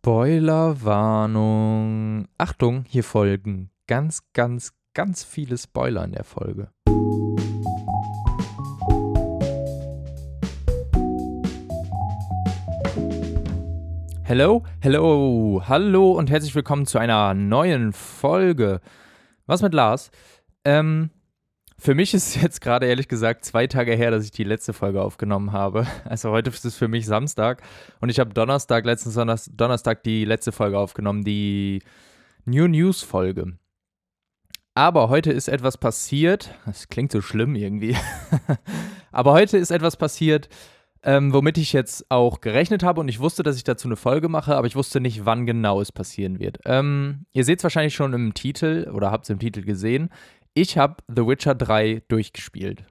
Spoilerwarnung. Achtung, hier folgen ganz, ganz, ganz viele Spoiler in der Folge. Hello, hello, hallo und herzlich willkommen zu einer neuen Folge. Was mit Lars? Ähm, für mich ist es jetzt gerade ehrlich gesagt zwei Tage her, dass ich die letzte Folge aufgenommen habe. Also heute ist es für mich Samstag und ich habe Donnerstag, letzten Donnerstag die letzte Folge aufgenommen, die New News Folge. Aber heute ist etwas passiert, das klingt so schlimm irgendwie, aber heute ist etwas passiert, ähm, womit ich jetzt auch gerechnet habe und ich wusste, dass ich dazu eine Folge mache, aber ich wusste nicht, wann genau es passieren wird. Ähm, ihr seht es wahrscheinlich schon im Titel oder habt es im Titel gesehen. Ich habe The Witcher 3 durchgespielt.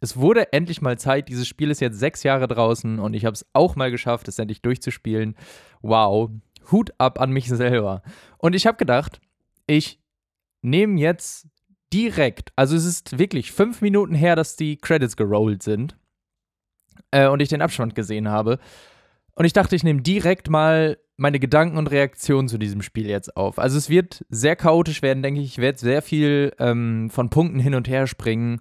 Es wurde endlich mal Zeit. Dieses Spiel ist jetzt sechs Jahre draußen und ich habe es auch mal geschafft, es endlich durchzuspielen. Wow. Hut ab an mich selber. Und ich habe gedacht, ich nehme jetzt direkt, also es ist wirklich fünf Minuten her, dass die Credits gerollt sind äh, und ich den Abstand gesehen habe. Und ich dachte, ich nehme direkt mal meine Gedanken und Reaktionen zu diesem Spiel jetzt auf. Also es wird sehr chaotisch werden, denke ich. Ich werde sehr viel ähm, von Punkten hin und her springen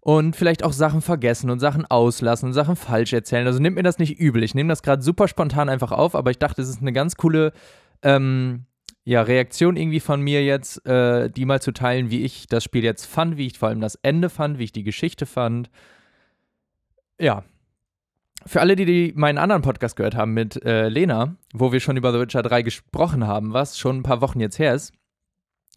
und vielleicht auch Sachen vergessen und Sachen auslassen und Sachen falsch erzählen. Also nehmt mir das nicht übel. Ich nehme das gerade super spontan einfach auf, aber ich dachte, es ist eine ganz coole ähm, ja, Reaktion irgendwie von mir jetzt, äh, die mal zu teilen, wie ich das Spiel jetzt fand, wie ich vor allem das Ende fand, wie ich die Geschichte fand. Ja, für alle, die, die meinen anderen Podcast gehört haben mit äh, Lena, wo wir schon über The Witcher 3 gesprochen haben, was schon ein paar Wochen jetzt her ist,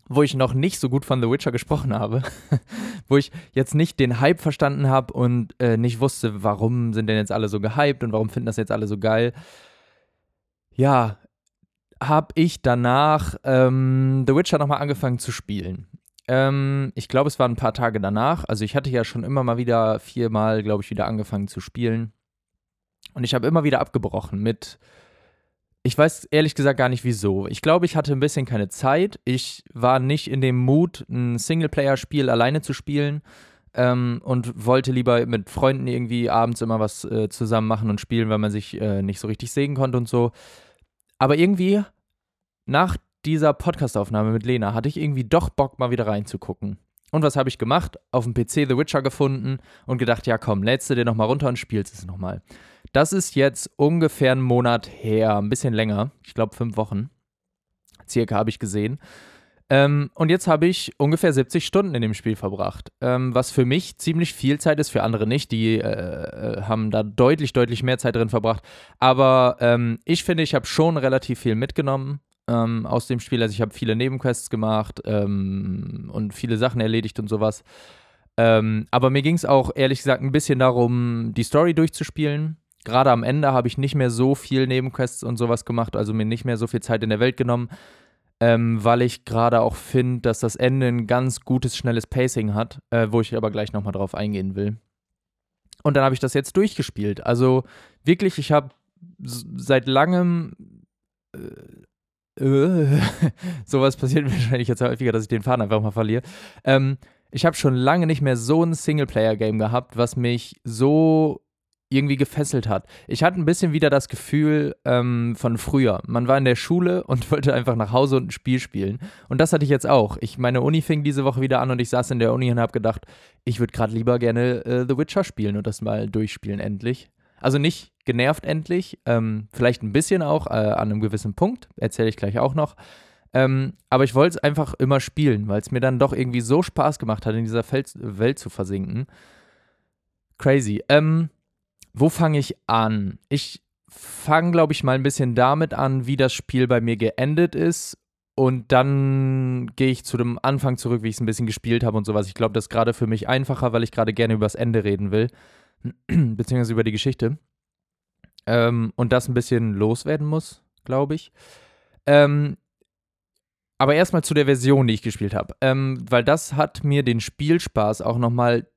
wo ich noch nicht so gut von The Witcher gesprochen habe, wo ich jetzt nicht den Hype verstanden habe und äh, nicht wusste, warum sind denn jetzt alle so gehypt und warum finden das jetzt alle so geil. Ja, habe ich danach ähm, The Witcher nochmal angefangen zu spielen. Ähm, ich glaube, es waren ein paar Tage danach. Also ich hatte ja schon immer mal wieder viermal, glaube ich, wieder angefangen zu spielen. Und ich habe immer wieder abgebrochen mit, ich weiß ehrlich gesagt gar nicht wieso. Ich glaube, ich hatte ein bisschen keine Zeit. Ich war nicht in dem Mut, ein Singleplayer-Spiel alleine zu spielen ähm, und wollte lieber mit Freunden irgendwie abends immer was äh, zusammen machen und spielen, weil man sich äh, nicht so richtig sehen konnte und so. Aber irgendwie nach dieser Podcastaufnahme mit Lena hatte ich irgendwie doch Bock, mal wieder reinzugucken. Und was habe ich gemacht? Auf dem PC The Witcher gefunden und gedacht, ja komm, lädst du dir nochmal runter und spielst es nochmal. Das ist jetzt ungefähr einen Monat her, ein bisschen länger. Ich glaube fünf Wochen. Circa habe ich gesehen. Ähm, und jetzt habe ich ungefähr 70 Stunden in dem Spiel verbracht. Ähm, was für mich ziemlich viel Zeit ist, für andere nicht. Die äh, äh haben da deutlich, deutlich mehr Zeit drin verbracht. Aber ähm, ich finde, ich habe schon relativ viel mitgenommen ähm, aus dem Spiel. Also ich habe viele Nebenquests gemacht ähm, und viele Sachen erledigt und sowas. Ähm, aber mir ging es auch ehrlich gesagt ein bisschen darum, die Story durchzuspielen gerade am Ende habe ich nicht mehr so viel Nebenquests und sowas gemacht, also mir nicht mehr so viel Zeit in der Welt genommen, ähm, weil ich gerade auch finde, dass das Ende ein ganz gutes, schnelles Pacing hat, äh, wo ich aber gleich nochmal drauf eingehen will. Und dann habe ich das jetzt durchgespielt. Also wirklich, ich habe seit langem. Äh, äh, sowas passiert wahrscheinlich jetzt häufiger, dass ich den Faden einfach mal verliere. Ähm, ich habe schon lange nicht mehr so ein Singleplayer-Game gehabt, was mich so irgendwie gefesselt hat. Ich hatte ein bisschen wieder das Gefühl ähm, von früher. Man war in der Schule und wollte einfach nach Hause und ein Spiel spielen. Und das hatte ich jetzt auch. Ich, meine Uni fing diese Woche wieder an und ich saß in der Uni und habe gedacht, ich würde gerade lieber gerne äh, The Witcher spielen und das mal durchspielen endlich. Also nicht genervt endlich, ähm, vielleicht ein bisschen auch äh, an einem gewissen Punkt, erzähle ich gleich auch noch. Ähm, aber ich wollte es einfach immer spielen, weil es mir dann doch irgendwie so Spaß gemacht hat, in dieser Fel Welt zu versinken. Crazy. Ähm, wo fange ich an? Ich fange, glaube ich, mal ein bisschen damit an, wie das Spiel bei mir geendet ist. Und dann gehe ich zu dem Anfang zurück, wie ich es ein bisschen gespielt habe und sowas. Ich glaube, das ist gerade für mich einfacher, weil ich gerade gerne über das Ende reden will. beziehungsweise über die Geschichte. Ähm, und das ein bisschen loswerden muss, glaube ich. Ähm, aber erstmal zu der Version, die ich gespielt habe. Ähm, weil das hat mir den Spielspaß auch nochmal,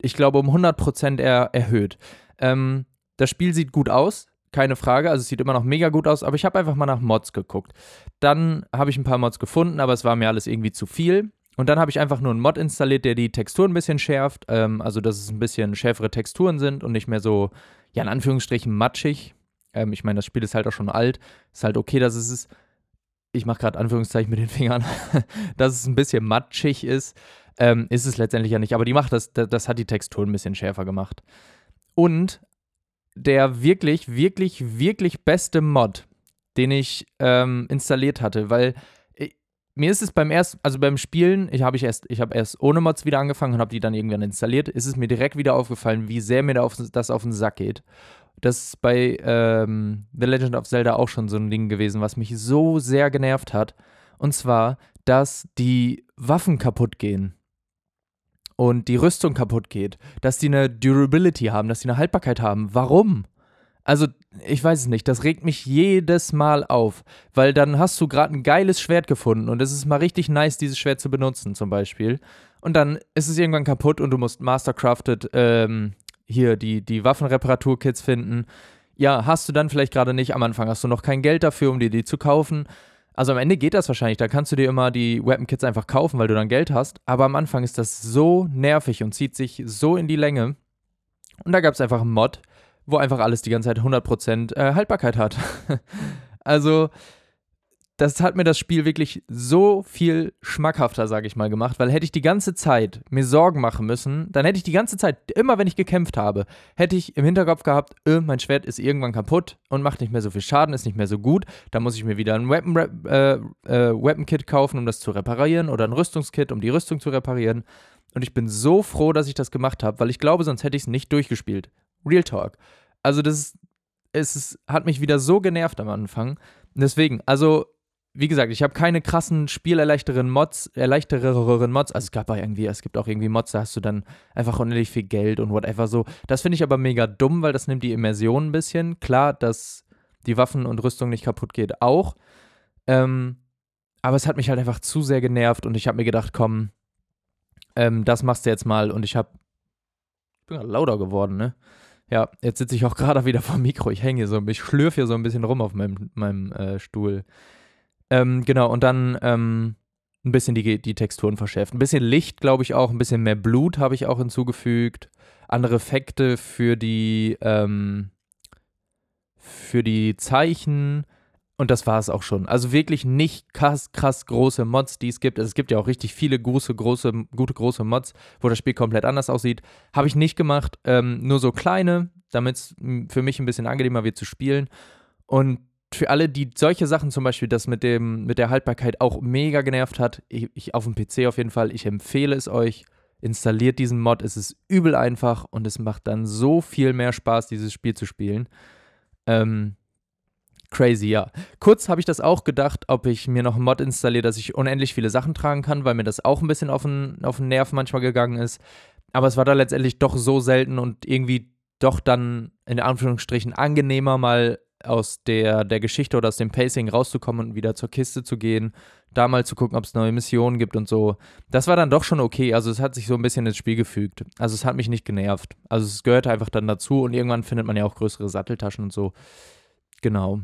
ich glaube, um 100% er erhöht. Ähm, das Spiel sieht gut aus, keine Frage. Also es sieht immer noch mega gut aus, aber ich habe einfach mal nach Mods geguckt. Dann habe ich ein paar Mods gefunden, aber es war mir alles irgendwie zu viel. Und dann habe ich einfach nur einen Mod installiert, der die Texturen ein bisschen schärft. Ähm, also dass es ein bisschen schärfere Texturen sind und nicht mehr so, ja, in Anführungsstrichen matschig. Ähm, ich meine, das Spiel ist halt auch schon alt. Ist halt okay, dass es ist. Ich mache gerade Anführungszeichen mit den Fingern, dass es ein bisschen matschig ist. Ähm, ist es letztendlich ja nicht. Aber die macht das, das, das hat die Textur ein bisschen schärfer gemacht. Und der wirklich, wirklich, wirklich beste Mod, den ich ähm, installiert hatte, weil mir ist es beim ersten, also beim Spielen, ich habe ich erst, ich habe erst ohne Mods wieder angefangen und habe die dann irgendwann installiert, ist es mir direkt wieder aufgefallen, wie sehr mir da auf, das auf den Sack geht. Das ist bei ähm, The Legend of Zelda auch schon so ein Ding gewesen, was mich so sehr genervt hat. Und zwar, dass die Waffen kaputt gehen und die Rüstung kaputt geht, dass die eine Durability haben, dass die eine Haltbarkeit haben. Warum? Also, ich weiß es nicht, das regt mich jedes Mal auf, weil dann hast du gerade ein geiles Schwert gefunden und es ist mal richtig nice, dieses Schwert zu benutzen, zum Beispiel. Und dann ist es irgendwann kaputt und du musst Mastercrafted ähm, hier die, die Waffenreparaturkits finden. Ja, hast du dann vielleicht gerade nicht. Am Anfang hast du noch kein Geld dafür, um dir die zu kaufen. Also am Ende geht das wahrscheinlich. Da kannst du dir immer die Weapon Kits einfach kaufen, weil du dann Geld hast. Aber am Anfang ist das so nervig und zieht sich so in die Länge. Und da gab es einfach einen Mod, wo einfach alles die ganze Zeit 100% äh, Haltbarkeit hat. also das hat mir das Spiel wirklich so viel schmackhafter, sage ich mal, gemacht, weil hätte ich die ganze Zeit mir Sorgen machen müssen, dann hätte ich die ganze Zeit, immer wenn ich gekämpft habe, hätte ich im Hinterkopf gehabt, öh, mein Schwert ist irgendwann kaputt und macht nicht mehr so viel Schaden, ist nicht mehr so gut, da muss ich mir wieder ein Weapon, äh, äh, Weapon Kit kaufen, um das zu reparieren oder ein Rüstungskit, um die Rüstung zu reparieren. Und ich bin so froh, dass ich das gemacht habe, weil ich glaube, sonst hätte ich es nicht durchgespielt. Real Talk. Also das ist, es ist, hat mich wieder so genervt am Anfang. Deswegen, also wie gesagt, ich habe keine krassen spielerleichtereren Mods, erleichtereren Mods. Also es gab auch irgendwie, es gibt auch irgendwie Mods, da hast du dann einfach unendlich viel Geld und whatever so. Das finde ich aber mega dumm, weil das nimmt die Immersion ein bisschen. Klar, dass die Waffen und Rüstung nicht kaputt geht, auch. Ähm, aber es hat mich halt einfach zu sehr genervt und ich habe mir gedacht, komm, ähm, das machst du jetzt mal und ich habe, ich bin gerade lauter geworden, ne? Ja, jetzt sitze ich auch gerade wieder vor dem Mikro. Ich hänge hier so, ich schlürfe hier so ein bisschen rum auf meinem, meinem äh, Stuhl. Ähm, genau, und dann ähm, ein bisschen die, die Texturen verschärft. Ein bisschen Licht, glaube ich auch, ein bisschen mehr Blut habe ich auch hinzugefügt. Andere Effekte für die, ähm, für die Zeichen. Und das war es auch schon. Also wirklich nicht krass, krass große Mods, die es gibt. Also es gibt ja auch richtig viele große, große, gute große Mods, wo das Spiel komplett anders aussieht. Habe ich nicht gemacht. Ähm, nur so kleine, damit es für mich ein bisschen angenehmer wird zu spielen. Und für alle, die solche Sachen zum Beispiel, das mit, dem, mit der Haltbarkeit auch mega genervt hat, ich, ich auf dem PC auf jeden Fall, ich empfehle es euch. Installiert diesen Mod, es ist übel einfach und es macht dann so viel mehr Spaß, dieses Spiel zu spielen. Ähm, crazy, ja. Kurz habe ich das auch gedacht, ob ich mir noch einen Mod installiere, dass ich unendlich viele Sachen tragen kann, weil mir das auch ein bisschen auf den, auf den Nerv manchmal gegangen ist. Aber es war da letztendlich doch so selten und irgendwie doch dann in Anführungsstrichen angenehmer, mal aus der, der Geschichte oder aus dem Pacing rauszukommen und wieder zur Kiste zu gehen, da mal zu gucken, ob es neue Missionen gibt und so. Das war dann doch schon okay. Also es hat sich so ein bisschen ins Spiel gefügt. Also es hat mich nicht genervt. Also es gehörte einfach dann dazu und irgendwann findet man ja auch größere Satteltaschen und so. Genau.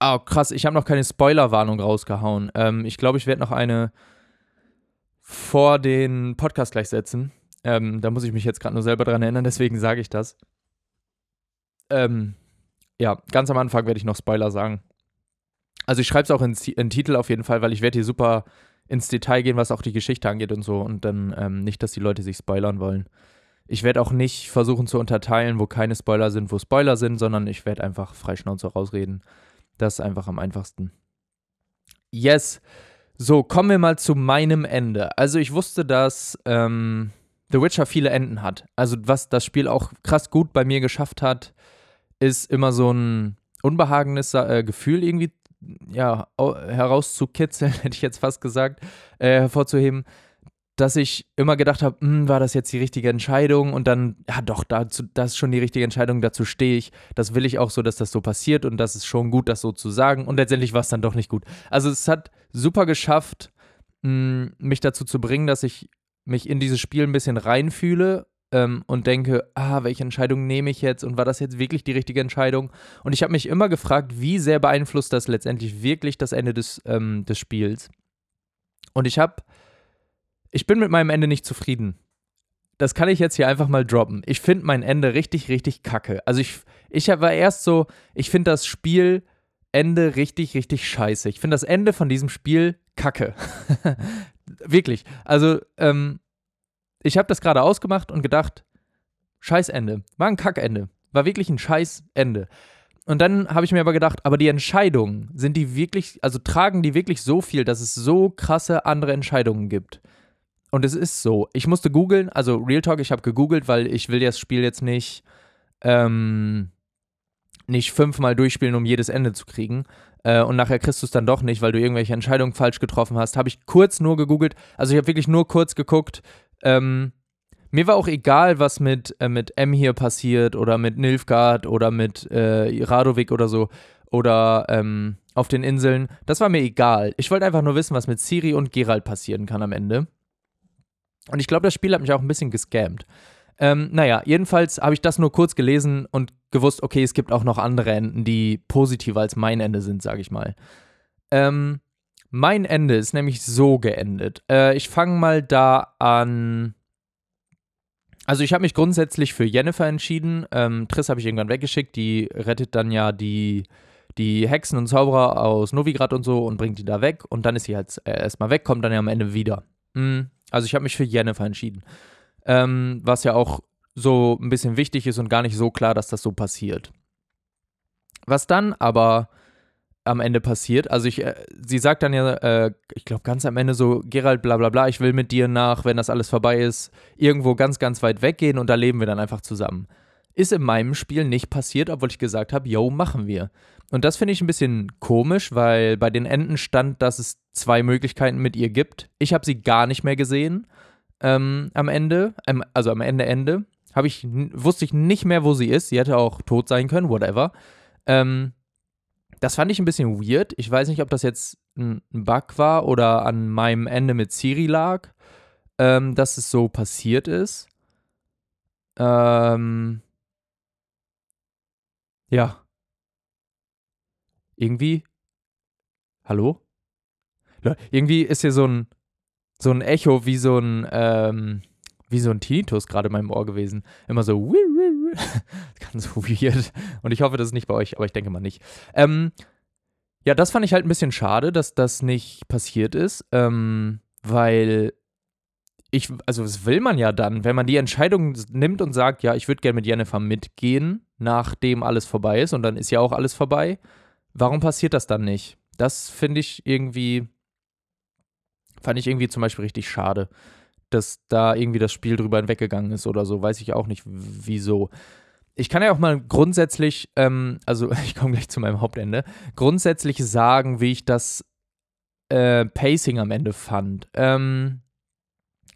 Ah, krass, ich habe noch keine Spoilerwarnung rausgehauen. Ähm, ich glaube, ich werde noch eine vor den Podcast gleich setzen. Ähm, da muss ich mich jetzt gerade nur selber dran erinnern, deswegen sage ich das. Ähm, ja, ganz am Anfang werde ich noch Spoiler sagen. Also ich schreibe es auch in, in Titel auf jeden Fall, weil ich werde hier super ins Detail gehen, was auch die Geschichte angeht und so. Und dann ähm, nicht, dass die Leute sich spoilern wollen. Ich werde auch nicht versuchen zu unterteilen, wo keine Spoiler sind, wo Spoiler sind, sondern ich werde einfach freischnauze rausreden. Das ist einfach am einfachsten. Yes. So, kommen wir mal zu meinem Ende. Also ich wusste, dass ähm, The Witcher viele Enden hat. Also was das Spiel auch krass gut bei mir geschafft hat, ist immer so ein unbehagenes äh, Gefühl irgendwie ja, herauszukitzeln, hätte ich jetzt fast gesagt, äh, hervorzuheben, dass ich immer gedacht habe, hm, war das jetzt die richtige Entscheidung? Und dann, ja doch, dazu, das ist schon die richtige Entscheidung, dazu stehe ich. Das will ich auch so, dass das so passiert und das ist schon gut, das so zu sagen. Und letztendlich war es dann doch nicht gut. Also es hat super geschafft, mh, hm, mich dazu zu bringen, dass ich mich in dieses Spiel ein bisschen reinfühle ähm, und denke, ah, welche Entscheidung nehme ich jetzt und war das jetzt wirklich die richtige Entscheidung? Und ich habe mich immer gefragt, wie sehr beeinflusst das letztendlich wirklich das Ende des, ähm, des Spiels? Und ich habe, ich bin mit meinem Ende nicht zufrieden. das kann ich jetzt hier einfach mal droppen. Ich finde mein Ende richtig, richtig kacke. Also ich, ich war erst so, ich finde das Spiel Ende richtig, richtig scheiße. Ich finde das Ende von diesem Spiel kacke. Wirklich. Also, ähm, ich habe das gerade ausgemacht und gedacht, Scheißende. War ein Kackende. War wirklich ein Scheißende. Und dann habe ich mir aber gedacht, aber die Entscheidungen, sind die wirklich, also tragen die wirklich so viel, dass es so krasse andere Entscheidungen gibt? Und es ist so. Ich musste googeln, also Real Talk, ich habe gegoogelt, weil ich will das Spiel jetzt nicht, ähm, nicht fünfmal durchspielen, um jedes Ende zu kriegen. Äh, und nachher kriegst du es dann doch nicht, weil du irgendwelche Entscheidungen falsch getroffen hast. Habe ich kurz nur gegoogelt. Also ich habe wirklich nur kurz geguckt. Ähm, mir war auch egal, was mit, äh, mit M hier passiert oder mit Nilfgaard oder mit äh, Radovic oder so oder ähm, auf den Inseln. Das war mir egal. Ich wollte einfach nur wissen, was mit Siri und Geralt passieren kann am Ende. Und ich glaube, das Spiel hat mich auch ein bisschen gescammt. Ähm, naja, jedenfalls habe ich das nur kurz gelesen und gewusst, okay, es gibt auch noch andere Enden, die positiver als mein Ende sind, sage ich mal. Ähm, mein Ende ist nämlich so geendet. Äh, ich fange mal da an. Also ich habe mich grundsätzlich für Jennifer entschieden. Ähm, Triss habe ich irgendwann weggeschickt. Die rettet dann ja die, die Hexen und Zauberer aus Novigrad und so und bringt die da weg. Und dann ist sie halt äh, erstmal weg, kommt dann ja am Ende wieder. Mhm. Also ich habe mich für Jennifer entschieden ähm, was ja auch so ein bisschen wichtig ist und gar nicht so klar, dass das so passiert. Was dann aber am Ende passiert, also ich, äh, sie sagt dann ja, äh, ich glaube ganz am Ende so, Gerald, bla bla bla, ich will mit dir nach, wenn das alles vorbei ist, irgendwo ganz, ganz weit weggehen und da leben wir dann einfach zusammen. Ist in meinem Spiel nicht passiert, obwohl ich gesagt habe, yo, machen wir. Und das finde ich ein bisschen komisch, weil bei den Enden stand, dass es zwei Möglichkeiten mit ihr gibt. Ich habe sie gar nicht mehr gesehen ähm, am Ende, ähm, also am Ende, Ende, habe ich, wusste ich nicht mehr, wo sie ist. Sie hätte auch tot sein können, whatever. Ähm, das fand ich ein bisschen weird. Ich weiß nicht, ob das jetzt ein Bug war oder an meinem Ende mit Siri lag, ähm, dass es so passiert ist. Ähm, ja. Irgendwie. Hallo? Irgendwie ist hier so ein so ein Echo wie so ein, ähm, wie so ein Tinnitus gerade in meinem Ohr gewesen. Immer so, ganz weird. Und ich hoffe, das ist nicht bei euch, aber ich denke mal nicht. Ähm, ja, das fand ich halt ein bisschen schade, dass das nicht passiert ist, ähm, weil ich, also das will man ja dann, wenn man die Entscheidung nimmt und sagt, ja, ich würde gerne mit Jennifer mitgehen, nachdem alles vorbei ist und dann ist ja auch alles vorbei. Warum passiert das dann nicht? Das finde ich irgendwie Fand ich irgendwie zum Beispiel richtig schade, dass da irgendwie das Spiel drüber hinweggegangen ist oder so. Weiß ich auch nicht, wieso. Ich kann ja auch mal grundsätzlich, ähm, also ich komme gleich zu meinem Hauptende, grundsätzlich sagen, wie ich das äh, Pacing am Ende fand. Ähm,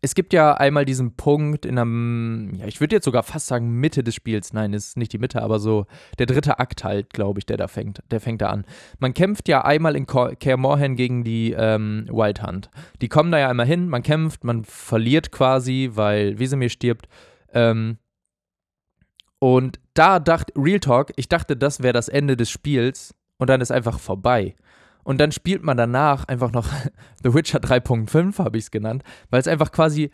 es gibt ja einmal diesen Punkt in einem, ja, ich würde jetzt sogar fast sagen Mitte des Spiels. Nein, ist nicht die Mitte, aber so der dritte Akt halt, glaube ich, der da fängt, der fängt da an. Man kämpft ja einmal in Kaer Morhen gegen die ähm, Wild Hunt. Die kommen da ja einmal hin, man kämpft, man verliert quasi, weil Wesemir stirbt. Ähm, und da dachte, Real Talk, ich dachte, das wäre das Ende des Spiels und dann ist einfach vorbei. Und dann spielt man danach einfach noch The Witcher 3.5, habe ich es genannt, weil es einfach quasi,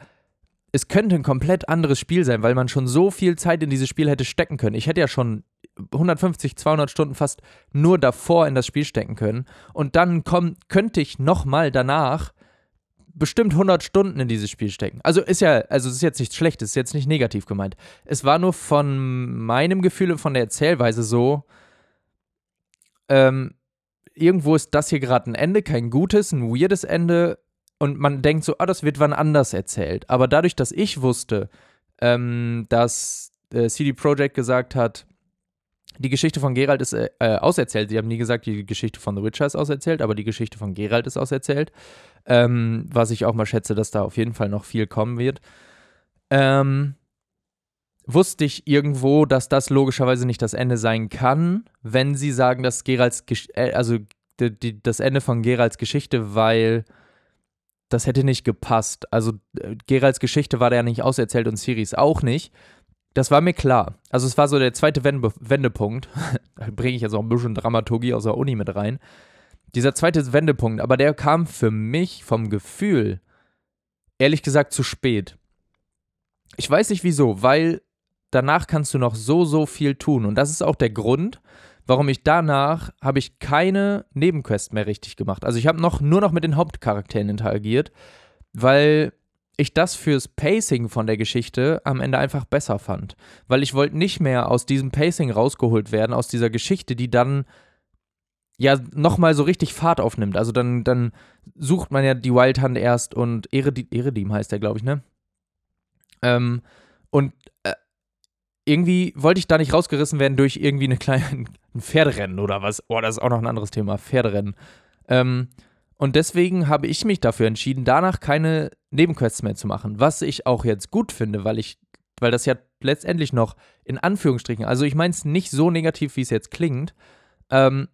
es könnte ein komplett anderes Spiel sein, weil man schon so viel Zeit in dieses Spiel hätte stecken können. Ich hätte ja schon 150, 200 Stunden fast nur davor in das Spiel stecken können. Und dann komm, könnte ich nochmal danach bestimmt 100 Stunden in dieses Spiel stecken. Also ist ja, also ist jetzt nicht schlecht, es ist jetzt nicht negativ gemeint. Es war nur von meinem Gefühl und von der Erzählweise so, ähm, irgendwo ist das hier gerade ein Ende, kein gutes, ein weirdes Ende. Und man denkt so, ah, das wird wann anders erzählt. Aber dadurch, dass ich wusste, ähm, dass äh, CD Projekt gesagt hat, die Geschichte von Geralt ist äh, äh, auserzählt. Sie haben nie gesagt, die Geschichte von The Witcher ist auserzählt, aber die Geschichte von Geralt ist auserzählt. Ähm, was ich auch mal schätze, dass da auf jeden Fall noch viel kommen wird. Ähm, wusste ich irgendwo, dass das logischerweise nicht das Ende sein kann, wenn sie sagen, dass Geralds, Gesch äh, also die, die, das Ende von Geralds Geschichte, weil das hätte nicht gepasst. Also äh, Geralds Geschichte war da ja nicht auserzählt und Siris auch nicht. Das war mir klar. Also es war so der zweite Wende Wendepunkt. da bringe ich jetzt auch ein bisschen Dramaturgie aus der Uni mit rein. Dieser zweite Wendepunkt, aber der kam für mich vom Gefühl, ehrlich gesagt, zu spät Ich weiß nicht wieso, weil danach kannst du noch so, so viel tun. Und das ist auch der Grund, warum ich danach habe ich keine Nebenquests mehr richtig gemacht. Also ich habe noch nur noch mit den Hauptcharakteren interagiert, weil ich das fürs Pacing von der Geschichte am Ende einfach besser fand. Weil ich wollte nicht mehr aus diesem Pacing rausgeholt werden, aus dieser Geschichte, die dann ja nochmal so richtig Fahrt aufnimmt. Also dann, dann sucht man ja die Wild Hunt erst und Eredim, Eredim heißt der, glaube ich, ne? Ähm, und äh, irgendwie wollte ich da nicht rausgerissen werden durch irgendwie eine kleine ein Pferderennen oder was. Oh, das ist auch noch ein anderes Thema, Pferderennen. Ähm, und deswegen habe ich mich dafür entschieden, danach keine Nebenquests mehr zu machen. Was ich auch jetzt gut finde, weil ich, weil das ja letztendlich noch in Anführungsstrichen, also ich meine es nicht so negativ, wie es jetzt klingt, ähm,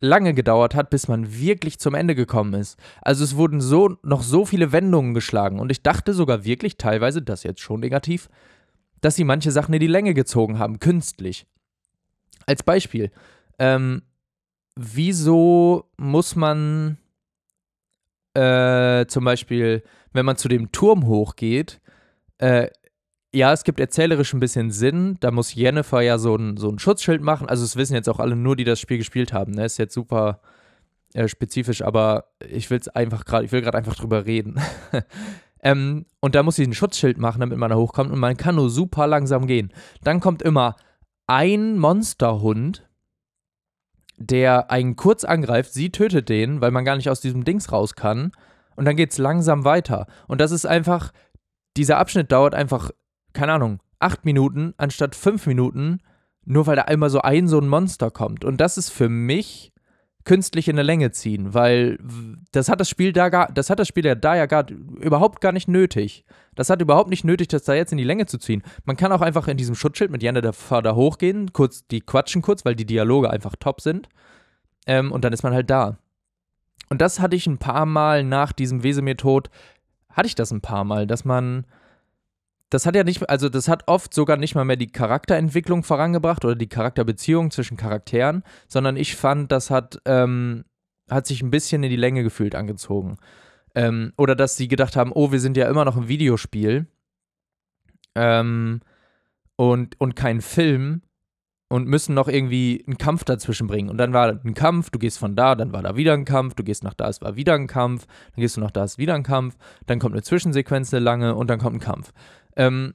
lange gedauert hat, bis man wirklich zum Ende gekommen ist. Also es wurden so noch so viele Wendungen geschlagen und ich dachte sogar wirklich teilweise, das jetzt schon negativ, dass sie manche Sachen in die Länge gezogen haben, künstlich. Als Beispiel, ähm, wieso muss man äh, zum Beispiel, wenn man zu dem Turm hochgeht, äh, ja, es gibt erzählerisch ein bisschen Sinn. Da muss Jennifer ja so ein, so ein Schutzschild machen. Also, es wissen jetzt auch alle nur, die das Spiel gespielt haben. Ne? Ist jetzt super äh, spezifisch, aber ich will es einfach gerade, ich will gerade einfach drüber reden. ähm, und da muss sie ein Schutzschild machen, damit man da hochkommt. Und man kann nur super langsam gehen. Dann kommt immer ein Monsterhund der einen kurz angreift, sie tötet den, weil man gar nicht aus diesem Dings raus kann. Und dann geht es langsam weiter. Und das ist einfach, dieser Abschnitt dauert einfach, keine Ahnung, acht Minuten anstatt fünf Minuten, nur weil da einmal so ein so ein Monster kommt. Und das ist für mich künstlich in der Länge ziehen, weil das hat das Spiel da gar, das hat das Spiel ja da ja gar überhaupt gar nicht nötig. Das hat überhaupt nicht nötig, das da jetzt in die Länge zu ziehen. Man kann auch einfach in diesem Schutzschild mit Janne der da hochgehen, kurz, die quatschen kurz, weil die Dialoge einfach top sind. Ähm, und dann ist man halt da. Und das hatte ich ein paar Mal nach diesem Wesemir-Tod, hatte ich das ein paar Mal, dass man das hat ja nicht, also das hat oft sogar nicht mal mehr die Charakterentwicklung vorangebracht oder die Charakterbeziehung zwischen Charakteren, sondern ich fand, das hat, ähm, hat sich ein bisschen in die Länge gefühlt angezogen. Ähm, oder dass sie gedacht haben, oh, wir sind ja immer noch ein Videospiel ähm, und, und kein Film und müssen noch irgendwie einen Kampf dazwischen bringen. Und dann war ein Kampf, du gehst von da, dann war da wieder ein Kampf, du gehst nach da, es war wieder ein Kampf, dann gehst du nach da, es ist wieder ein Kampf, dann kommt eine Zwischensequenz, eine lange und dann kommt ein Kampf. Ähm,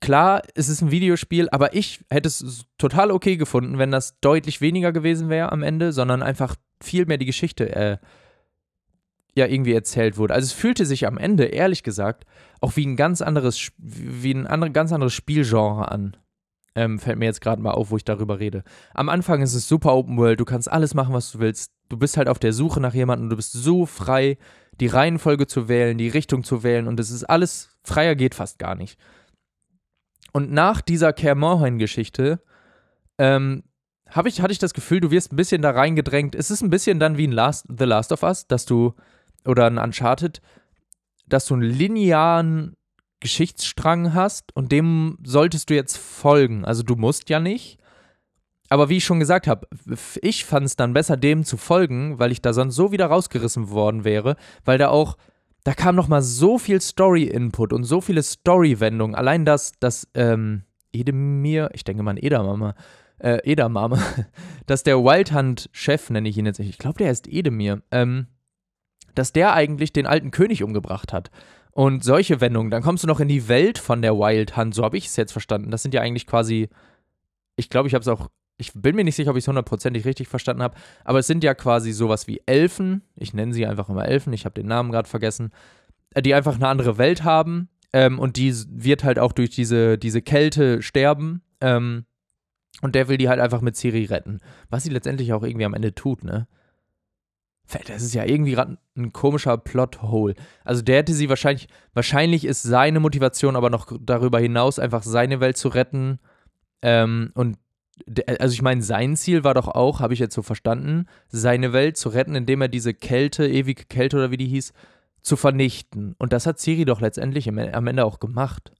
klar, es ist ein Videospiel, aber ich hätte es total okay gefunden, wenn das deutlich weniger gewesen wäre am Ende, sondern einfach viel mehr die Geschichte äh, ja irgendwie erzählt wurde. Also es fühlte sich am Ende, ehrlich gesagt, auch wie ein ganz anderes, wie ein andere, ganz anderes Spielgenre an. Ähm, fällt mir jetzt gerade mal auf, wo ich darüber rede. Am Anfang ist es super Open World, du kannst alles machen, was du willst. Du bist halt auf der Suche nach jemandem, du bist so frei, die Reihenfolge zu wählen, die Richtung zu wählen und es ist alles, freier geht fast gar nicht. Und nach dieser Kermorhen-Geschichte ähm, ich, hatte ich das Gefühl, du wirst ein bisschen da reingedrängt. Es ist ein bisschen dann wie ein Last, The Last of Us, dass du, oder ein Uncharted, dass du einen linearen Geschichtsstrang hast und dem solltest du jetzt folgen. Also du musst ja nicht, aber wie ich schon gesagt habe, ich fand es dann besser, dem zu folgen, weil ich da sonst so wieder rausgerissen worden wäre, weil da auch, da kam noch mal so viel Story-Input und so viele Story-Wendungen. Allein das, dass ähm, Edemir, ich denke mal an Edamame, äh, Edamame, dass der Wildhunt-Chef, nenne ich ihn jetzt ich glaube, der heißt Edemir, ähm, dass der eigentlich den alten König umgebracht hat. Und solche Wendungen, dann kommst du noch in die Welt von der Wild so habe ich es jetzt verstanden. Das sind ja eigentlich quasi, ich glaube, ich habe es auch ich bin mir nicht sicher, ob ich es hundertprozentig richtig verstanden habe, aber es sind ja quasi sowas wie Elfen, ich nenne sie einfach immer Elfen, ich habe den Namen gerade vergessen, äh, die einfach eine andere Welt haben ähm, und die wird halt auch durch diese, diese Kälte sterben ähm, und der will die halt einfach mit Siri retten, was sie letztendlich auch irgendwie am Ende tut, ne? Das ist ja irgendwie gerade ein komischer Plothole. Also der hätte sie wahrscheinlich, wahrscheinlich ist seine Motivation aber noch darüber hinaus, einfach seine Welt zu retten ähm, und also ich meine, sein Ziel war doch auch, habe ich jetzt so verstanden, seine Welt zu retten, indem er diese Kälte, ewige Kälte oder wie die hieß, zu vernichten. Und das hat Siri doch letztendlich am Ende auch gemacht.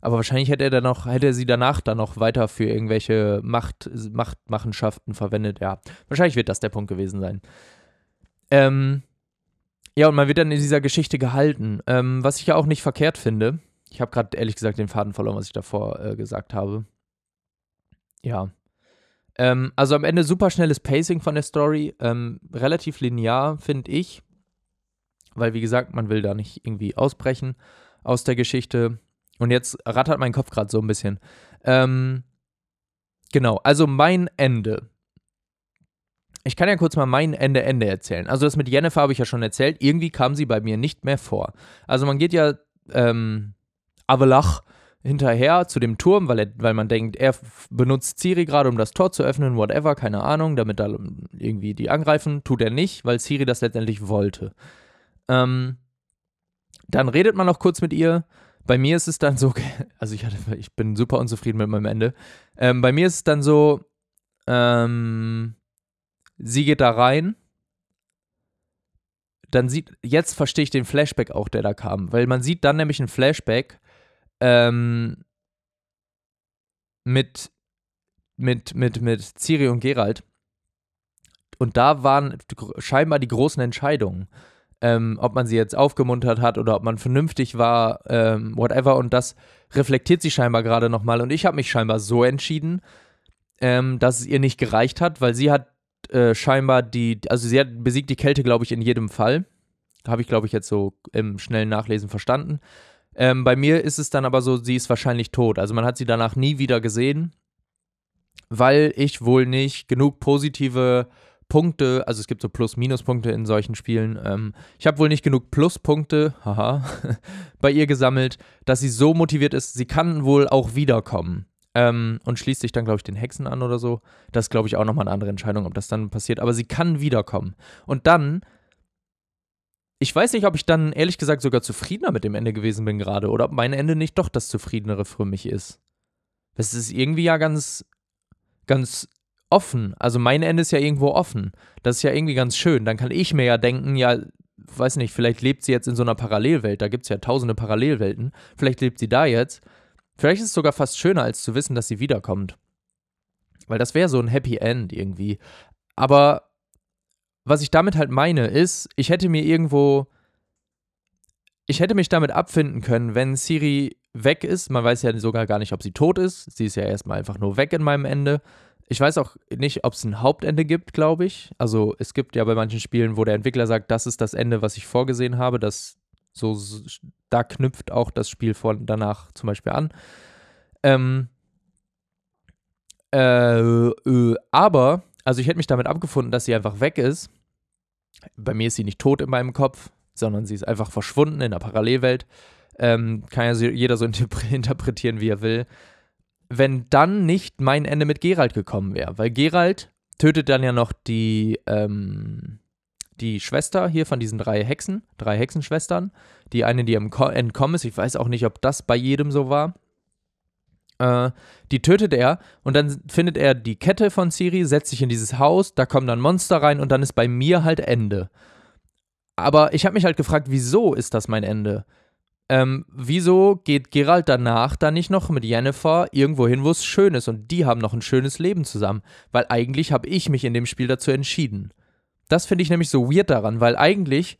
Aber wahrscheinlich hätte er dann noch, hätte er sie danach dann noch weiter für irgendwelche Macht, Machtmachenschaften verwendet. Ja, wahrscheinlich wird das der Punkt gewesen sein. Ähm, ja, und man wird dann in dieser Geschichte gehalten. Ähm, was ich ja auch nicht verkehrt finde. ich habe gerade ehrlich gesagt den Faden verloren, was ich davor äh, gesagt habe. Ja. Ähm, also am Ende super schnelles Pacing von der Story. Ähm, relativ linear, finde ich. Weil, wie gesagt, man will da nicht irgendwie ausbrechen aus der Geschichte. Und jetzt rattert mein Kopf gerade so ein bisschen. Ähm, genau, also mein Ende. Ich kann ja kurz mal mein Ende Ende erzählen. Also das mit Jennifer habe ich ja schon erzählt. Irgendwie kam sie bei mir nicht mehr vor. Also man geht ja ähm, Avalach hinterher zu dem Turm, weil, er, weil man denkt, er benutzt Ciri gerade, um das Tor zu öffnen, whatever, keine Ahnung, damit da irgendwie die angreifen. Tut er nicht, weil Ciri das letztendlich wollte. Ähm, dann redet man noch kurz mit ihr. Bei mir ist es dann so, also ich, hatte, ich bin super unzufrieden mit meinem Ende. Ähm, bei mir ist es dann so, ähm, sie geht da rein. Dann sieht, jetzt verstehe ich den Flashback auch, der da kam, weil man sieht dann nämlich einen Flashback, ähm, mit, mit, mit, mit Ciri und Gerald. Und da waren scheinbar die großen Entscheidungen. Ähm, ob man sie jetzt aufgemuntert hat oder ob man vernünftig war, ähm, whatever. Und das reflektiert sie scheinbar gerade nochmal. Und ich habe mich scheinbar so entschieden, ähm, dass es ihr nicht gereicht hat, weil sie hat äh, scheinbar die, also sie hat besiegt die Kälte, glaube ich, in jedem Fall. Habe ich, glaube ich, jetzt so im schnellen Nachlesen verstanden. Ähm, bei mir ist es dann aber so, sie ist wahrscheinlich tot. Also man hat sie danach nie wieder gesehen, weil ich wohl nicht genug positive Punkte, also es gibt so Plus-Minus-Punkte in solchen Spielen. Ähm, ich habe wohl nicht genug Pluspunkte, haha, bei ihr gesammelt, dass sie so motiviert ist, sie kann wohl auch wiederkommen. Ähm, und schließt sich dann, glaube ich, den Hexen an oder so. Das ist, glaube ich, auch nochmal eine andere Entscheidung, ob das dann passiert. Aber sie kann wiederkommen. Und dann ich weiß nicht, ob ich dann ehrlich gesagt sogar zufriedener mit dem Ende gewesen bin gerade oder ob mein Ende nicht doch das zufriedenere für mich ist. Das ist irgendwie ja ganz, ganz offen. Also mein Ende ist ja irgendwo offen. Das ist ja irgendwie ganz schön. Dann kann ich mir ja denken, ja, weiß nicht, vielleicht lebt sie jetzt in so einer Parallelwelt. Da gibt es ja tausende Parallelwelten. Vielleicht lebt sie da jetzt. Vielleicht ist es sogar fast schöner, als zu wissen, dass sie wiederkommt. Weil das wäre so ein Happy End irgendwie. Aber was ich damit halt meine, ist, ich hätte mir irgendwo, ich hätte mich damit abfinden können, wenn Siri weg ist. Man weiß ja sogar gar nicht, ob sie tot ist. Sie ist ja erstmal einfach nur weg in meinem Ende. Ich weiß auch nicht, ob es ein Hauptende gibt, glaube ich. Also es gibt ja bei manchen Spielen, wo der Entwickler sagt, das ist das Ende, was ich vorgesehen habe. Das so, da knüpft auch das Spiel von danach zum Beispiel an. Ähm, äh, äh, aber also ich hätte mich damit abgefunden, dass sie einfach weg ist. Bei mir ist sie nicht tot in meinem Kopf, sondern sie ist einfach verschwunden in der Parallelwelt. Ähm, kann ja jeder so interpretieren, wie er will. Wenn dann nicht mein Ende mit Gerald gekommen wäre, weil Gerald tötet dann ja noch die, ähm, die Schwester hier von diesen drei Hexen, drei Hexenschwestern. Die eine, die entkommen ist, ich weiß auch nicht, ob das bei jedem so war. Äh, die tötet er und dann findet er die Kette von Siri, setzt sich in dieses Haus, da kommen dann Monster rein und dann ist bei mir halt Ende. Aber ich habe mich halt gefragt, wieso ist das mein Ende? Ähm, wieso geht Gerald danach dann nicht noch mit Jennifer irgendwo hin, wo es schön ist und die haben noch ein schönes Leben zusammen? Weil eigentlich habe ich mich in dem Spiel dazu entschieden. Das finde ich nämlich so weird daran, weil eigentlich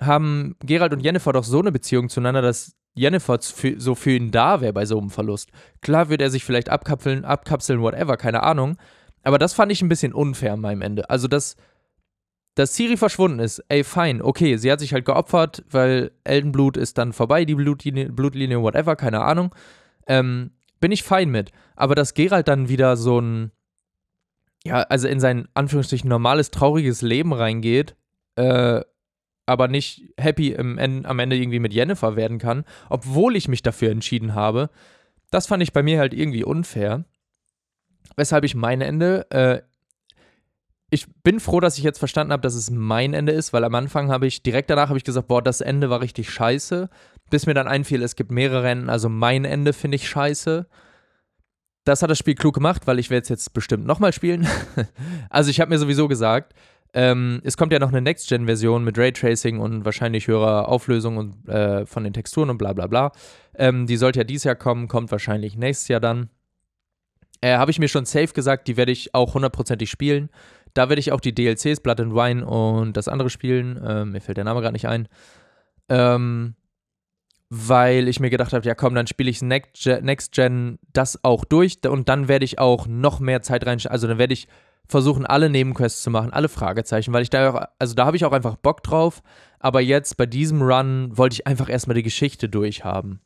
haben Gerald und Jennifer doch so eine Beziehung zueinander, dass Jennifer so für ihn da wäre bei so einem Verlust. Klar würde er sich vielleicht abkapseln, abkapseln, whatever, keine Ahnung. Aber das fand ich ein bisschen unfair an meinem Ende. Also, dass, dass Siri verschwunden ist, ey, fein, okay, sie hat sich halt geopfert, weil Eldenblut ist dann vorbei, die Blutlinie, Blutlinie whatever, keine Ahnung. Ähm, bin ich fein mit. Aber dass Gerald dann wieder so ein, ja, also in sein Anführungsstrichen normales, trauriges Leben reingeht, äh, aber nicht happy im, am Ende irgendwie mit Jennifer werden kann, obwohl ich mich dafür entschieden habe. Das fand ich bei mir halt irgendwie unfair. Weshalb ich mein Ende, äh, ich bin froh, dass ich jetzt verstanden habe, dass es mein Ende ist, weil am Anfang habe ich, direkt danach habe ich gesagt, boah, das Ende war richtig scheiße, bis mir dann einfiel, es gibt mehrere Enden, also mein Ende finde ich scheiße. Das hat das Spiel klug gemacht, weil ich werde es jetzt bestimmt nochmal spielen. also ich habe mir sowieso gesagt, ähm, es kommt ja noch eine Next-Gen-Version mit Raytracing und wahrscheinlich höherer Auflösung und, äh, von den Texturen und bla bla bla. Ähm, die sollte ja dieses Jahr kommen, kommt wahrscheinlich nächstes Jahr dann. Äh, Habe ich mir schon safe gesagt, die werde ich auch hundertprozentig spielen. Da werde ich auch die DLCs, Blood and Wine und das andere spielen. Ähm, mir fällt der Name gerade nicht ein. Ähm, weil ich mir gedacht habe, ja komm, dann spiele ich Next Gen, Next Gen das auch durch und dann werde ich auch noch mehr Zeit reinstellen. Also dann werde ich versuchen, alle Nebenquests zu machen, alle Fragezeichen, weil ich da auch, also da habe ich auch einfach Bock drauf. Aber jetzt bei diesem Run wollte ich einfach erstmal die Geschichte durchhaben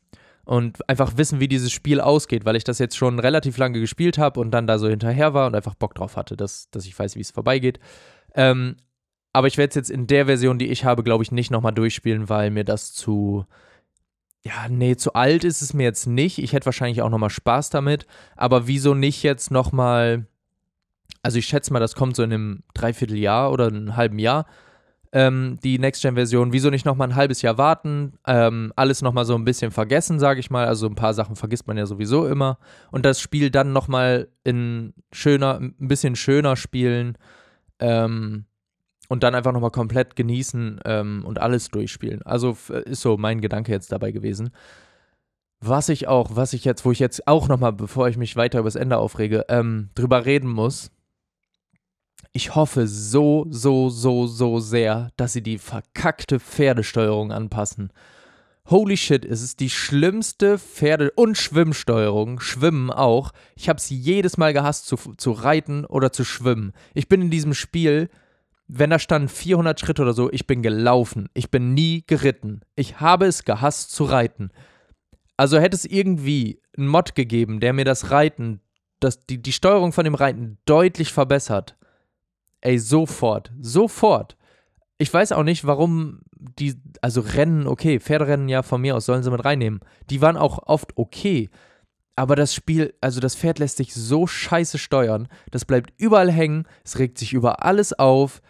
und einfach wissen, wie dieses Spiel ausgeht, weil ich das jetzt schon relativ lange gespielt habe und dann da so hinterher war und einfach Bock drauf hatte, dass, dass ich weiß, wie es vorbeigeht. Ähm, aber ich werde es jetzt in der Version, die ich habe, glaube ich, nicht nochmal durchspielen, weil mir das zu. Ja, nee, zu alt ist es mir jetzt nicht. Ich hätte wahrscheinlich auch nochmal Spaß damit. Aber wieso nicht jetzt nochmal. Also, ich schätze mal, das kommt so in einem Dreivierteljahr oder einem halben Jahr ähm, die Next-Gen-Version. Wieso nicht nochmal ein halbes Jahr warten? Ähm, alles nochmal so ein bisschen vergessen, sage ich mal. Also ein paar Sachen vergisst man ja sowieso immer. Und das Spiel dann nochmal in schöner, ein bisschen schöner spielen. Ähm, und dann einfach nochmal komplett genießen ähm, und alles durchspielen. Also ist so mein Gedanke jetzt dabei gewesen. Was ich auch, was ich jetzt, wo ich jetzt auch nochmal, bevor ich mich weiter übers Ende aufrege, ähm, drüber reden muss, ich hoffe so, so, so, so sehr, dass sie die verkackte Pferdesteuerung anpassen. Holy shit, es ist die schlimmste Pferde- und Schwimmsteuerung. Schwimmen auch. Ich habe es jedes Mal gehasst, zu, zu reiten oder zu schwimmen. Ich bin in diesem Spiel, wenn da stand 400 Schritte oder so, ich bin gelaufen. Ich bin nie geritten. Ich habe es gehasst zu reiten. Also hätte es irgendwie einen Mod gegeben, der mir das Reiten, das, die, die Steuerung von dem Reiten deutlich verbessert, Ey, sofort. Sofort. Ich weiß auch nicht, warum die, also Rennen, okay, Pferderennen ja von mir aus sollen sie mit reinnehmen. Die waren auch oft okay. Aber das Spiel, also das Pferd lässt sich so scheiße steuern. Das bleibt überall hängen. Es regt sich über alles auf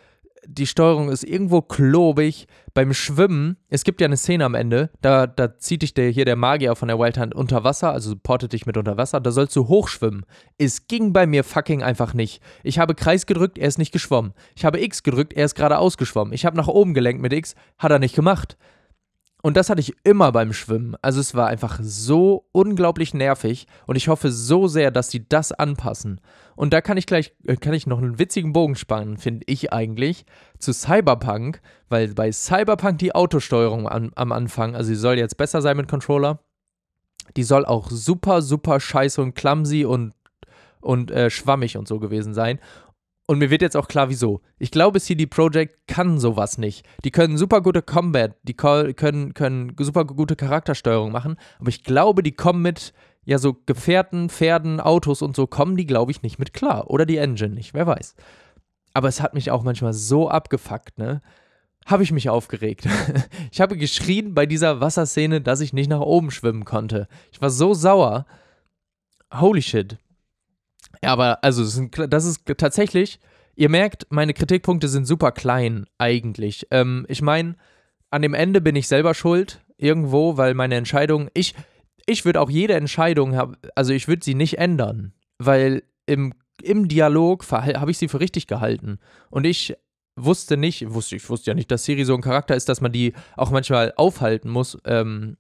die Steuerung ist irgendwo klobig. Beim Schwimmen, es gibt ja eine Szene am Ende, da, da zieht dich der, hier der Magier von der Wild Hunt unter Wasser, also portet dich mit unter Wasser, da sollst du hochschwimmen. Es ging bei mir fucking einfach nicht. Ich habe Kreis gedrückt, er ist nicht geschwommen. Ich habe X gedrückt, er ist geradeaus geschwommen. Ich habe nach oben gelenkt mit X, hat er nicht gemacht. Und das hatte ich immer beim Schwimmen. Also es war einfach so unglaublich nervig und ich hoffe so sehr, dass sie das anpassen. Und da kann ich gleich, äh, kann ich noch einen witzigen Bogen spannen, finde ich eigentlich, zu Cyberpunk, weil bei Cyberpunk die Autosteuerung an, am Anfang, also sie soll jetzt besser sein mit Controller, die soll auch super, super scheiße und clumsy und, und äh, schwammig und so gewesen sein. Und mir wird jetzt auch klar, wieso. Ich glaube, CD Projekt kann sowas nicht. Die können super gute Combat, die können, können super gute Charaktersteuerung machen, aber ich glaube, die kommen mit, ja, so Gefährten, Pferden, Autos und so, kommen die, glaube ich, nicht mit klar. Oder die Engine nicht, wer weiß. Aber es hat mich auch manchmal so abgefuckt, ne? Habe ich mich aufgeregt. ich habe geschrien bei dieser Wasserszene, dass ich nicht nach oben schwimmen konnte. Ich war so sauer. Holy shit. Ja, aber also das ist tatsächlich, ihr merkt, meine Kritikpunkte sind super klein eigentlich. Ähm, ich meine, an dem Ende bin ich selber schuld irgendwo, weil meine Entscheidung, ich, ich würde auch jede Entscheidung, hab, also ich würde sie nicht ändern, weil im, im Dialog habe ich sie für richtig gehalten. Und ich wusste nicht, wusste ich wusste ja nicht, dass Siri so ein Charakter ist, dass man die auch manchmal aufhalten muss, ähm,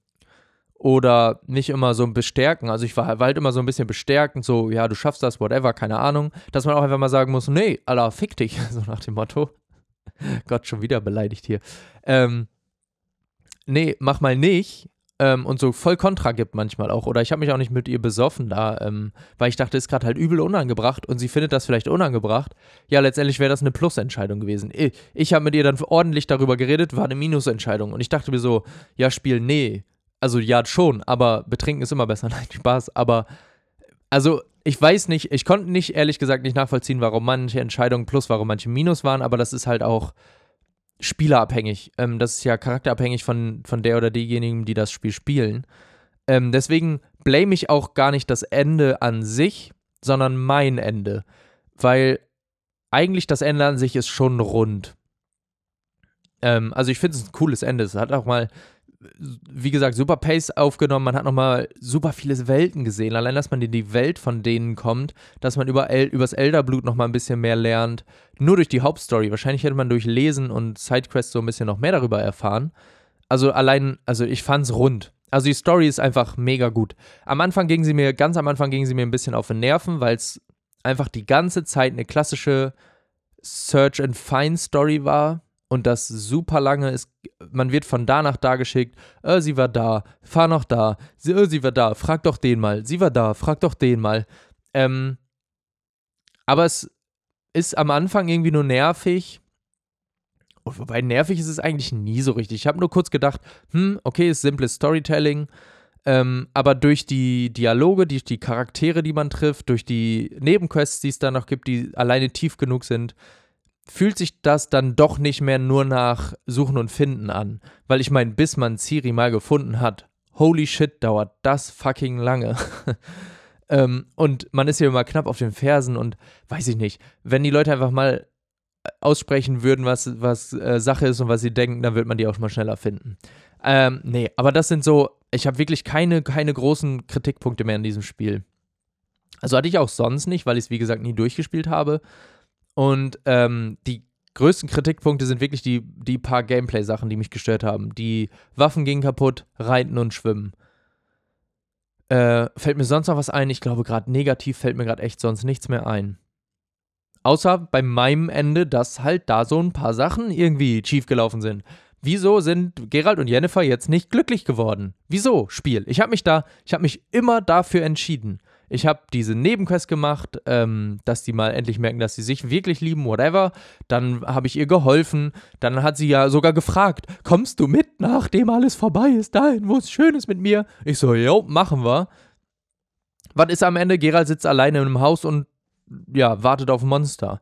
oder nicht immer so ein Bestärken. Also ich war, war, halt immer so ein bisschen bestärkend, so, ja, du schaffst das, whatever, keine Ahnung. Dass man auch einfach mal sagen muss, nee, Allah, fick dich, so nach dem Motto. Gott, schon wieder beleidigt hier. Ähm, nee, mach mal nicht. Ähm, und so voll Kontra gibt manchmal auch. Oder ich habe mich auch nicht mit ihr besoffen da, ähm, weil ich dachte, ist gerade halt übel unangebracht und sie findet das vielleicht unangebracht. Ja, letztendlich wäre das eine Plusentscheidung gewesen. Ich habe mit ihr dann ordentlich darüber geredet, war eine Minusentscheidung. Und ich dachte mir so, ja, Spiel, nee also ja, schon, aber betrinken ist immer besser. Nein, Spaß. Aber, also, ich weiß nicht, ich konnte nicht, ehrlich gesagt, nicht nachvollziehen, warum manche Entscheidungen plus, warum manche minus waren, aber das ist halt auch spielerabhängig. Ähm, das ist ja charakterabhängig von, von der oder diejenigen, die das Spiel spielen. Ähm, deswegen blame ich auch gar nicht das Ende an sich, sondern mein Ende. Weil eigentlich das Ende an sich ist schon rund. Ähm, also ich finde es ein cooles Ende. Es hat auch mal wie gesagt, super Pace aufgenommen. Man hat nochmal super viele Welten gesehen. Allein, dass man in die Welt von denen kommt, dass man über El übers Elderblut nochmal ein bisschen mehr lernt. Nur durch die Hauptstory. Wahrscheinlich hätte man durch Lesen und Sidequests so ein bisschen noch mehr darüber erfahren. Also allein, also ich fand's rund. Also die Story ist einfach mega gut. Am Anfang ging sie mir, ganz am Anfang ging sie mir ein bisschen auf den Nerven, weil es einfach die ganze Zeit eine klassische Search and Find Story war und das super lange ist. Man wird von da nach da geschickt. Äh, sie war da, fahr noch da. Sie, äh, sie war da, frag doch den mal. Sie war da, frag doch den mal. Ähm, aber es ist am Anfang irgendwie nur nervig. Und wobei nervig ist es eigentlich nie so richtig. Ich habe nur kurz gedacht, hm, okay, ist simples Storytelling. Ähm, aber durch die Dialoge, durch die Charaktere, die man trifft, durch die Nebenquests, die es da noch gibt, die alleine tief genug sind, fühlt sich das dann doch nicht mehr nur nach Suchen und Finden an. Weil ich meine, bis man Siri mal gefunden hat, holy shit, dauert das fucking lange. ähm, und man ist ja immer knapp auf den Fersen und weiß ich nicht, wenn die Leute einfach mal aussprechen würden, was, was äh, Sache ist und was sie denken, dann wird man die auch mal schneller finden. Ähm, nee, aber das sind so, ich habe wirklich keine, keine großen Kritikpunkte mehr in diesem Spiel. Also hatte ich auch sonst nicht, weil ich es wie gesagt nie durchgespielt habe. Und ähm, die größten Kritikpunkte sind wirklich die, die paar Gameplay-Sachen, die mich gestört haben. Die Waffen gingen kaputt, Reiten und Schwimmen. Äh, fällt mir sonst noch was ein? Ich glaube, gerade negativ fällt mir gerade echt sonst nichts mehr ein. Außer bei meinem Ende, dass halt da so ein paar Sachen irgendwie schiefgelaufen sind. Wieso sind Gerald und Jennifer jetzt nicht glücklich geworden? Wieso, Spiel? Ich habe mich da, ich habe mich immer dafür entschieden. Ich habe diese Nebenquest gemacht, ähm, dass die mal endlich merken, dass sie sich wirklich lieben, whatever. Dann habe ich ihr geholfen. Dann hat sie ja sogar gefragt: Kommst du mit, nachdem alles vorbei ist, dahin, wo es schön ist mit mir? Ich so: Jo, machen wir. Was ist am Ende? Gerald sitzt alleine in einem Haus und ja, wartet auf Monster.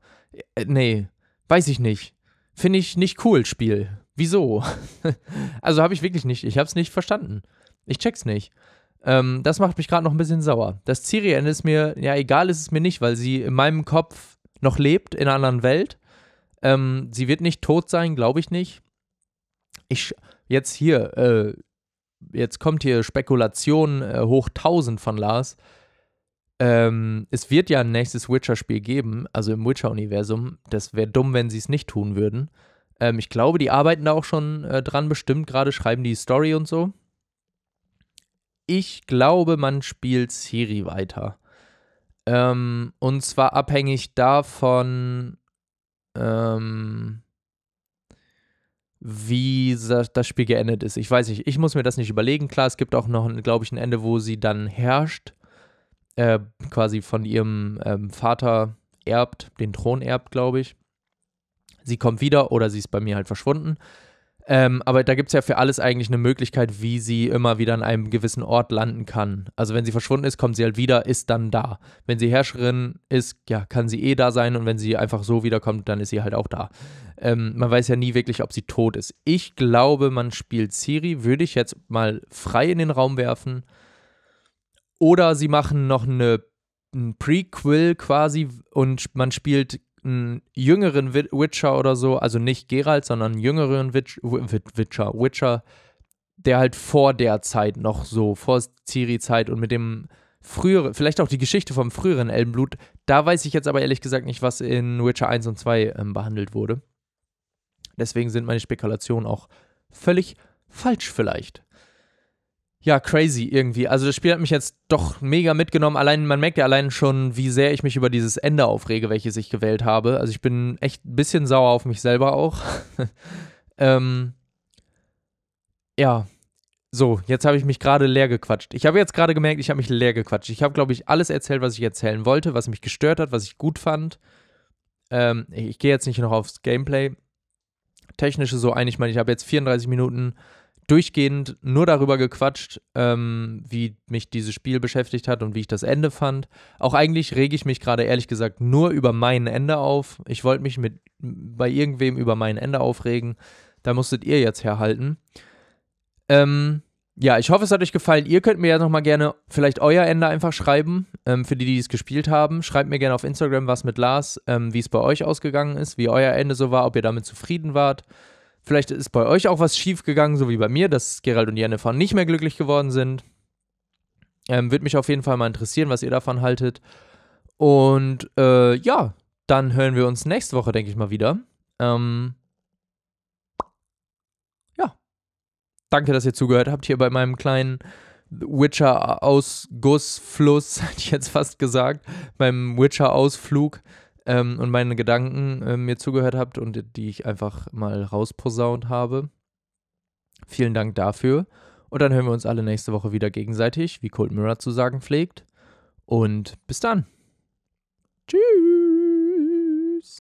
Äh, nee, weiß ich nicht. Finde ich nicht cool, Spiel. Wieso? also habe ich wirklich nicht. Ich habe es nicht verstanden. Ich check's nicht. Ähm, das macht mich gerade noch ein bisschen sauer. Das Ciri-Ende ist mir, ja, egal ist es mir nicht, weil sie in meinem Kopf noch lebt, in einer anderen Welt. Ähm, sie wird nicht tot sein, glaube ich nicht. Ich, jetzt hier, äh, jetzt kommt hier Spekulation äh, hoch 1000 von Lars. Ähm, es wird ja ein nächstes Witcher-Spiel geben, also im Witcher-Universum. Das wäre dumm, wenn sie es nicht tun würden. Ähm, ich glaube, die arbeiten da auch schon äh, dran bestimmt, gerade schreiben die Story und so. Ich glaube, man spielt Siri weiter. Ähm, und zwar abhängig davon, ähm, wie das Spiel geendet ist. Ich weiß nicht, ich muss mir das nicht überlegen. Klar, es gibt auch noch, glaube ich, ein Ende, wo sie dann herrscht äh, quasi von ihrem ähm, Vater erbt, den Thron erbt, glaube ich. Sie kommt wieder oder sie ist bei mir halt verschwunden. Ähm, aber da gibt es ja für alles eigentlich eine Möglichkeit, wie sie immer wieder an einem gewissen Ort landen kann. Also wenn sie verschwunden ist, kommt sie halt wieder, ist dann da. Wenn sie Herrscherin ist, ja, kann sie eh da sein und wenn sie einfach so wiederkommt, dann ist sie halt auch da. Ähm, man weiß ja nie wirklich, ob sie tot ist. Ich glaube, man spielt Siri, würde ich jetzt mal frei in den Raum werfen. Oder sie machen noch eine, ein Prequel quasi und man spielt einen jüngeren Witcher oder so, also nicht Geralt, sondern einen jüngeren Witcher, Witcher, der halt vor der Zeit noch so, vor Ciri-Zeit und mit dem früheren, vielleicht auch die Geschichte vom früheren Elbenblut, da weiß ich jetzt aber ehrlich gesagt nicht, was in Witcher 1 und 2 ähm, behandelt wurde. Deswegen sind meine Spekulationen auch völlig falsch vielleicht ja, crazy irgendwie. Also das Spiel hat mich jetzt doch mega mitgenommen. Allein, man merkt ja allein schon, wie sehr ich mich über dieses Ende aufrege, welches ich gewählt habe. Also ich bin echt ein bisschen sauer auf mich selber auch. ähm, ja, so, jetzt habe ich mich gerade leer gequatscht. Ich habe jetzt gerade gemerkt, ich habe mich leer gequatscht. Ich habe, glaube ich, alles erzählt, was ich erzählen wollte, was mich gestört hat, was ich gut fand. Ähm, ich, gehe jetzt nicht noch aufs Gameplay. Technische so ein. Ich meine, ich habe jetzt 34 Minuten durchgehend nur darüber gequatscht, ähm, wie mich dieses Spiel beschäftigt hat und wie ich das Ende fand. Auch eigentlich rege ich mich gerade ehrlich gesagt nur über mein Ende auf. Ich wollte mich mit bei irgendwem über mein Ende aufregen. Da musstet ihr jetzt herhalten. Ähm, ja, ich hoffe, es hat euch gefallen. Ihr könnt mir ja nochmal gerne vielleicht euer Ende einfach schreiben, ähm, für die, die es gespielt haben. Schreibt mir gerne auf Instagram was mit Lars, ähm, wie es bei euch ausgegangen ist, wie euer Ende so war, ob ihr damit zufrieden wart. Vielleicht ist bei euch auch was schief gegangen, so wie bei mir, dass Gerald und Jennifer nicht mehr glücklich geworden sind. Ähm, Würde mich auf jeden Fall mal interessieren, was ihr davon haltet. Und äh, ja, dann hören wir uns nächste Woche, denke ich mal, wieder. Ähm, ja. Danke, dass ihr zugehört habt hier bei meinem kleinen Witcher-Ausgussfluss, hätte ich jetzt fast gesagt, beim Witcher-Ausflug. Ähm, und meine Gedanken äh, mir zugehört habt und die ich einfach mal rausposaunt habe. Vielen Dank dafür. Und dann hören wir uns alle nächste Woche wieder gegenseitig, wie Cold Mirror zu sagen pflegt. Und bis dann. Tschüss.